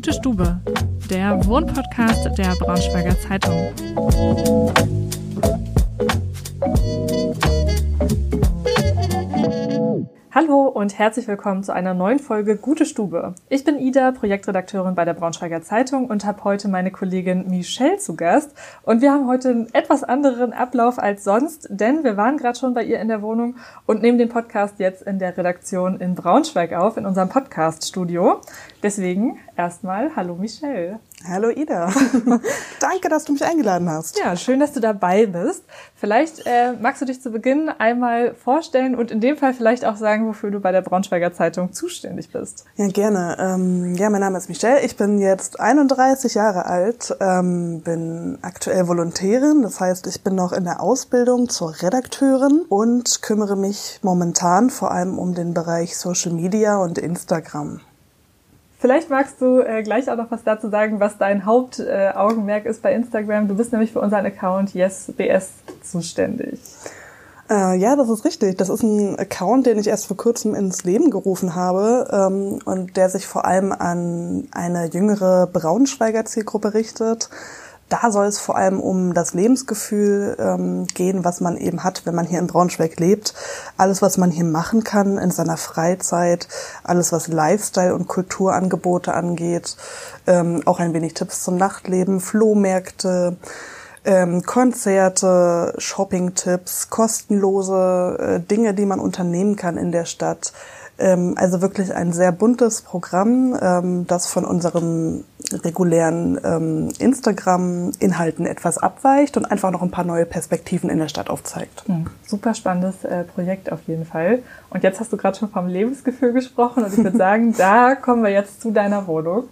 Gute Stube, der Wohnpodcast der Braunschweiger Zeitung. Hallo und herzlich willkommen zu einer neuen Folge Gute Stube. Ich bin Ida, Projektredakteurin bei der Braunschweiger Zeitung und habe heute meine Kollegin Michelle zu Gast. Und wir haben heute einen etwas anderen Ablauf als sonst, denn wir waren gerade schon bei ihr in der Wohnung und nehmen den Podcast jetzt in der Redaktion in Braunschweig auf, in unserem Podcast-Studio. Deswegen erstmal Hallo Michelle. Hallo Ida. Danke, dass du mich eingeladen hast. Ja, schön, dass du dabei bist. Vielleicht äh, magst du dich zu Beginn einmal vorstellen und in dem Fall vielleicht auch sagen, wofür du bei der Braunschweiger Zeitung zuständig bist. Ja, gerne. Ähm, ja, mein Name ist Michelle. Ich bin jetzt 31 Jahre alt, ähm, bin aktuell Volontärin. Das heißt, ich bin noch in der Ausbildung zur Redakteurin und kümmere mich momentan vor allem um den Bereich Social Media und Instagram. Vielleicht magst du äh, gleich auch noch was dazu sagen, was dein Hauptaugenmerk äh, ist bei Instagram. Du bist nämlich für unseren Account YesBS zuständig. Äh, ja, das ist richtig. Das ist ein Account, den ich erst vor kurzem ins Leben gerufen habe ähm, und der sich vor allem an eine jüngere Braunschweiger Zielgruppe richtet da soll es vor allem um das Lebensgefühl ähm, gehen, was man eben hat, wenn man hier in Braunschweig lebt. Alles, was man hier machen kann in seiner Freizeit, alles, was Lifestyle und Kulturangebote angeht, ähm, auch ein wenig Tipps zum Nachtleben, Flohmärkte, ähm, Konzerte, Shopping-Tipps, kostenlose äh, Dinge, die man unternehmen kann in der Stadt. Ähm, also wirklich ein sehr buntes Programm, ähm, das von unseren regulären ähm, Instagram-Inhalten etwas abweicht und einfach noch ein paar neue Perspektiven in der Stadt aufzeigt. Mhm. Super spannendes äh, Projekt auf jeden Fall. Und jetzt hast du gerade schon vom Lebensgefühl gesprochen und ich würde sagen, da kommen wir jetzt zu deiner Wohnung.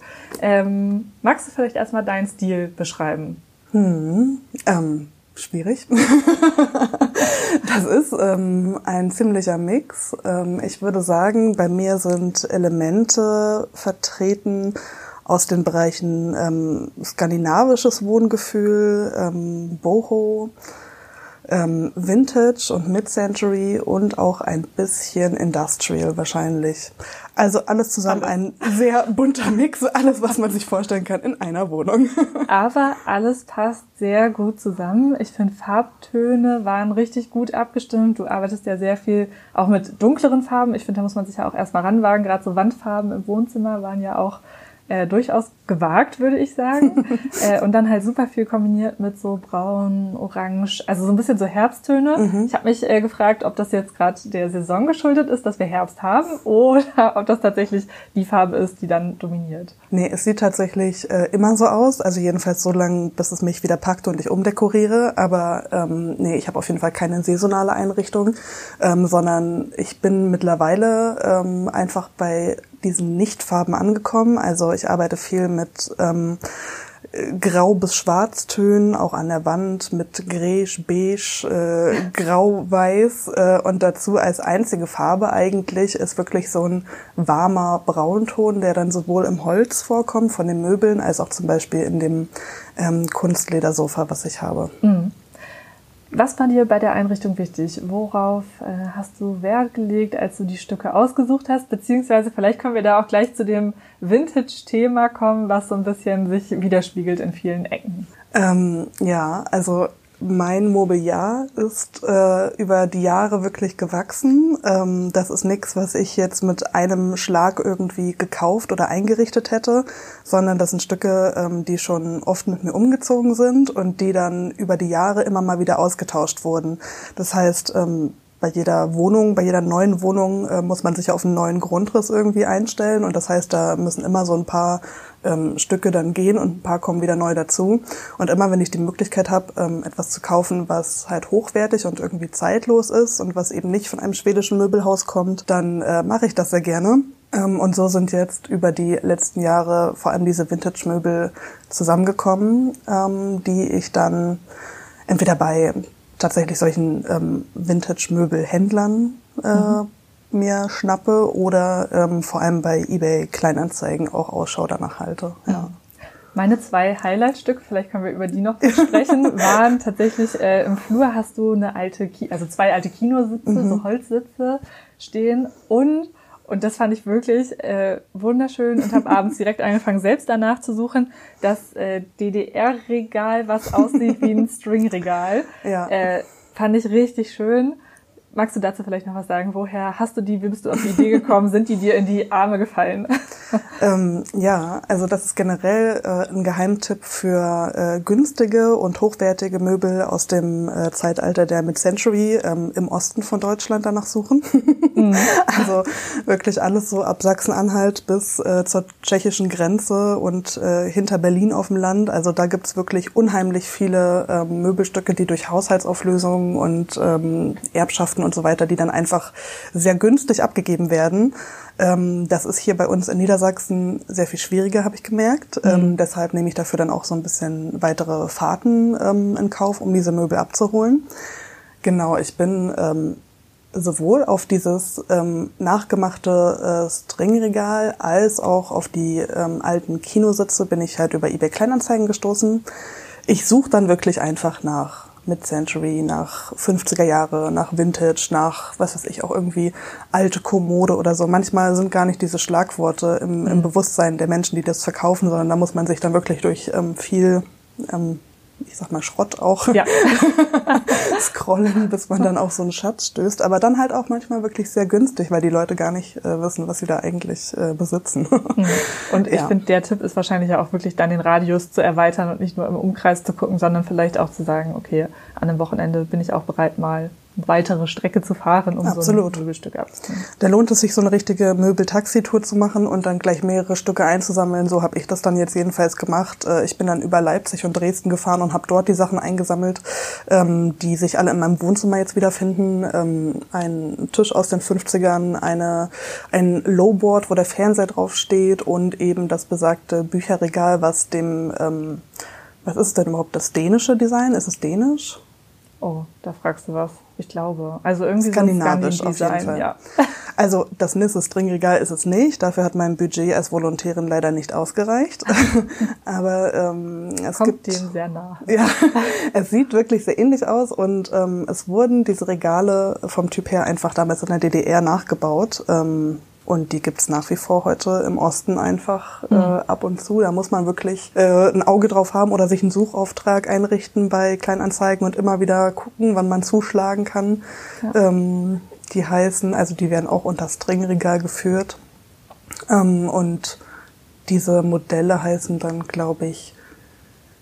Ähm, magst du vielleicht erstmal deinen Stil beschreiben? Hm, ähm, schwierig. das ist ähm, ein ziemlicher Mix. Ähm, ich würde sagen, bei mir sind Elemente vertreten aus den Bereichen ähm, skandinavisches Wohngefühl, ähm, Boho, ähm, Vintage und Mid-Century und auch ein bisschen Industrial wahrscheinlich. Also alles zusammen ein sehr bunter Mix, alles, was man sich vorstellen kann in einer Wohnung. Aber alles passt sehr gut zusammen. Ich finde, Farbtöne waren richtig gut abgestimmt. Du arbeitest ja sehr viel auch mit dunkleren Farben. Ich finde, da muss man sich ja auch erstmal ranwagen. Gerade so Wandfarben im Wohnzimmer waren ja auch äh, durchaus gewagt, würde ich sagen. äh, und dann halt super viel kombiniert mit so braun, orange, also so ein bisschen so Herbsttöne. Mhm. Ich habe mich äh, gefragt, ob das jetzt gerade der Saison geschuldet ist, dass wir Herbst haben, oder ob das tatsächlich die Farbe ist, die dann dominiert. Nee, es sieht tatsächlich äh, immer so aus. Also jedenfalls so lange, bis es mich wieder packt und ich umdekoriere. Aber ähm, nee, ich habe auf jeden Fall keine saisonale Einrichtung, ähm, sondern ich bin mittlerweile ähm, einfach bei diesen Nichtfarben angekommen. Also ich arbeite viel mit ähm, Grau- bis Schwarztönen, auch an der Wand mit Gräsch, Beige, äh, Grau-Weiß äh, und dazu als einzige Farbe eigentlich ist wirklich so ein warmer Braunton, der dann sowohl im Holz vorkommt von den Möbeln als auch zum Beispiel in dem ähm, Kunstledersofa, was ich habe. Mhm. Was war dir bei der Einrichtung wichtig? Worauf äh, hast du Wert gelegt, als du die Stücke ausgesucht hast? Beziehungsweise vielleicht können wir da auch gleich zu dem Vintage-Thema kommen, was so ein bisschen sich widerspiegelt in vielen Ecken. Ähm, ja, also mein Mobiliar ist äh, über die Jahre wirklich gewachsen. Ähm, das ist nichts, was ich jetzt mit einem Schlag irgendwie gekauft oder eingerichtet hätte, sondern das sind Stücke, ähm, die schon oft mit mir umgezogen sind und die dann über die Jahre immer mal wieder ausgetauscht wurden. Das heißt, ähm, bei jeder Wohnung, bei jeder neuen Wohnung äh, muss man sich auf einen neuen Grundriss irgendwie einstellen und das heißt, da müssen immer so ein paar ähm, Stücke dann gehen und ein paar kommen wieder neu dazu. Und immer wenn ich die Möglichkeit habe, ähm, etwas zu kaufen, was halt hochwertig und irgendwie zeitlos ist und was eben nicht von einem schwedischen Möbelhaus kommt, dann äh, mache ich das sehr gerne. Ähm, und so sind jetzt über die letzten Jahre vor allem diese Vintage-Möbel zusammengekommen, ähm, die ich dann entweder bei tatsächlich solchen ähm, Vintage-Möbelhändlern äh, mhm. mir schnappe oder ähm, vor allem bei eBay Kleinanzeigen auch Ausschau danach halte. Ja. Meine zwei Highlight-Stücke, vielleicht können wir über die noch sprechen, waren tatsächlich äh, im Flur hast du eine alte, Ki also zwei alte Kinositze, mhm. so Holzsitze stehen und Und das fand ich wirklich äh, wunderschön und habe abends direkt angefangen, selbst danach zu suchen. Das äh, DDR-Regal, was aussieht wie ein Stringregal, Ja. äh, fand ich richtig schön. Magst du dazu vielleicht noch was sagen? Woher hast du die? Wie bist du auf die Idee gekommen? Sind die dir in die Arme gefallen? Ähm, ja, also das ist generell äh, ein Geheimtipp für äh, günstige und hochwertige Möbel aus dem äh, Zeitalter der Mid-Century ähm, im Osten von Deutschland danach suchen. Also wirklich alles so ab Sachsen-Anhalt bis äh, zur tschechischen Grenze und äh, hinter Berlin auf dem Land. Also da gibt's wirklich unheimlich viele ähm, Möbelstücke, die durch Haushaltsauflösungen und ähm, Erbschaften und so weiter, die dann einfach sehr günstig abgegeben werden. Ähm, das ist hier bei uns in Niedersachsen sehr viel schwieriger, habe ich gemerkt. Ähm, deshalb nehme ich dafür dann auch so ein bisschen weitere Fahrten ähm, in Kauf, um diese Möbel abzuholen. Genau, ich bin ähm, sowohl auf dieses ähm, nachgemachte äh, Stringregal als auch auf die ähm, alten Kinositze bin ich halt über eBay Kleinanzeigen gestoßen. Ich suche dann wirklich einfach nach Mid-Century, nach 50er Jahre, nach Vintage, nach, was weiß ich, auch irgendwie alte Kommode oder so. Manchmal sind gar nicht diese Schlagworte im, im Bewusstsein der Menschen, die das verkaufen, sondern da muss man sich dann wirklich durch ähm, viel, ähm, ich sag mal, Schrott auch Ja. scrollen, bis man dann auf so einen Schatz stößt. Aber dann halt auch manchmal wirklich sehr günstig, weil die Leute gar nicht äh, wissen, was sie da eigentlich äh, besitzen. Und ich Ja. finde, der Tipp ist wahrscheinlich ja auch wirklich dann den Radius zu erweitern und nicht nur im Umkreis zu gucken, sondern vielleicht auch zu sagen, okay, an einem Wochenende bin ich auch bereit, mal weitere Strecke zu fahren, um so Absolut. ein Möbelstück abzunehmen. Da lohnt es sich, so eine richtige Möbel-Taxi-Tour zu machen und dann gleich mehrere Stücke einzusammeln. So habe ich das dann jetzt jedenfalls gemacht. Äh, Ich bin dann über Leipzig und Dresden gefahren und habe dort die Sachen eingesammelt, ähm, die sich alle in meinem Wohnzimmer jetzt wiederfinden. Ähm, Ein Tisch aus den 50ern, eine, ein Lowboard, wo der Fernseher drauf steht und eben das besagte Bücherregal, was dem, ähm, was ist denn überhaupt das dänische Design? Ist es dänisch? Oh, da fragst du was. Ich glaube. Also irgendwie Skandinavisch auf jeden Fall. Ja. Also das Nisse Stringregal ist es nicht. Dafür hat mein Budget als Volontärin leider nicht ausgereicht. Aber ähm, es Kommt gibt dem sehr nah. ja, es sieht wirklich sehr ähnlich aus und ähm, es wurden diese Regale vom Typ her einfach damals in der DDR nachgebaut. Ähm, und die gibt's nach wie vor heute im Osten einfach äh, ab und zu. Da muss man wirklich äh, ein Auge drauf haben oder sich einen Suchauftrag einrichten bei Kleinanzeigen und immer wieder gucken, wann man zuschlagen kann. Ähm, die heißen, also die werden auch unter Stringregal geführt. Ähm, und diese Modelle heißen dann, glaube ich,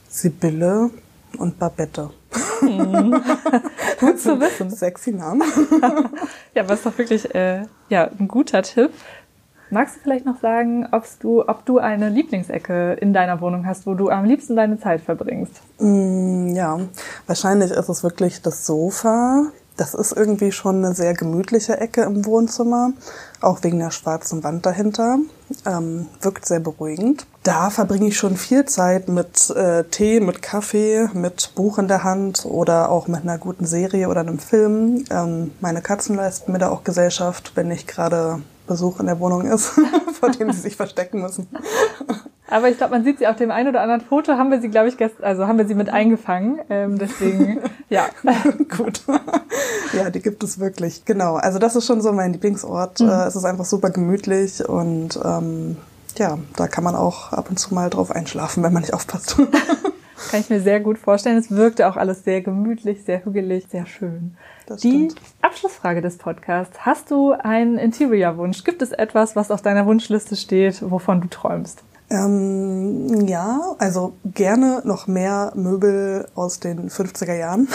Sibylle und Babette. Gut zu wissen. Sexy Namen. Ja, aber ist doch wirklich äh, ja, ein guter Tipp. Magst du vielleicht noch sagen, ob's du, ob du eine Lieblingsecke in deiner Wohnung hast, wo du am liebsten deine Zeit verbringst? Mm, ja, wahrscheinlich ist es wirklich das Sofa. Das ist irgendwie schon eine sehr gemütliche Ecke im Wohnzimmer, auch wegen der schwarzen Wand dahinter. Ähm, wirkt sehr beruhigend. Da verbringe ich schon viel Zeit mit äh, Tee, mit Kaffee, mit Buch in der Hand oder auch mit einer guten Serie oder einem Film. Ähm, meine Katzen leisten mir da auch Gesellschaft, wenn nicht gerade Besuch in der Wohnung ist, vor dem sie sich verstecken müssen. Aber ich glaube, man sieht sie auf dem einen oder anderen Foto, haben wir sie, glaube ich, gestern, also haben wir sie mit eingefangen. Ähm, deswegen, ja. Gut. ja, die gibt es wirklich. Genau. Also das ist schon so mein Lieblingsort. Äh, Es ist einfach super gemütlich und ähm, ja, da kann man auch ab und zu mal drauf einschlafen, wenn man nicht aufpasst. Kann ich mir sehr gut vorstellen. Es wirkte auch alles sehr gemütlich, sehr hügelig, sehr schön. Das Die stimmt. Abschlussfrage des Podcasts. Hast du einen Interior-Wunsch? Gibt es etwas, was auf deiner Wunschliste steht, wovon du träumst? Ähm, ja, also gerne noch mehr Möbel aus den 50er Jahren.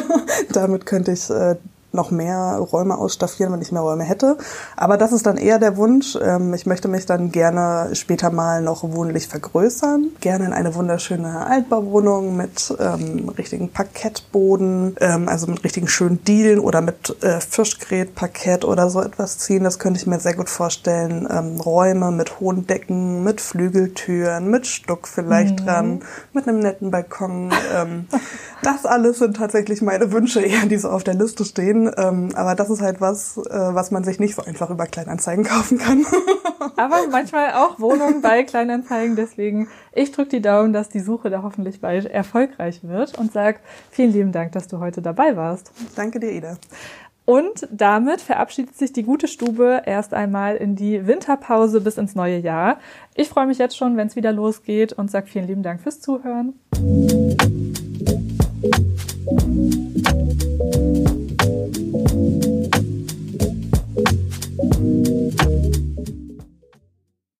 Damit könnte ich äh, noch mehr Räume ausstaffieren, wenn ich mehr Räume hätte. Aber das ist dann eher der Wunsch. Ähm, ich möchte mich dann gerne später mal noch wohnlich vergrößern. Gerne in eine wunderschöne Altbauwohnung mit ähm, richtigen Parkettboden, ähm, also mit richtigen schönen Dielen oder mit äh, Fischgrätparkett oder so etwas ziehen. Das könnte ich mir sehr gut vorstellen. Ähm, Räume mit hohen Decken, mit Flügeltüren, mit Stuck vielleicht dran, mit einem netten Balkon. Das alles sind tatsächlich meine Wünsche eher, die so auf der Liste stehen. Ähm, aber das ist halt was, äh, was man sich nicht so einfach über Kleinanzeigen kaufen kann. Aber manchmal auch Wohnungen bei Kleinanzeigen. Deswegen, ich drücke die Daumen, dass die Suche da hoffentlich bald erfolgreich wird und sag vielen lieben Dank, dass du heute dabei warst. Danke dir, Ida. Und damit verabschiedet sich die gute Stube erst einmal in die Winterpause bis ins neue Jahr. Ich freue mich jetzt schon, wenn es wieder losgeht und sage vielen lieben Dank fürs Zuhören.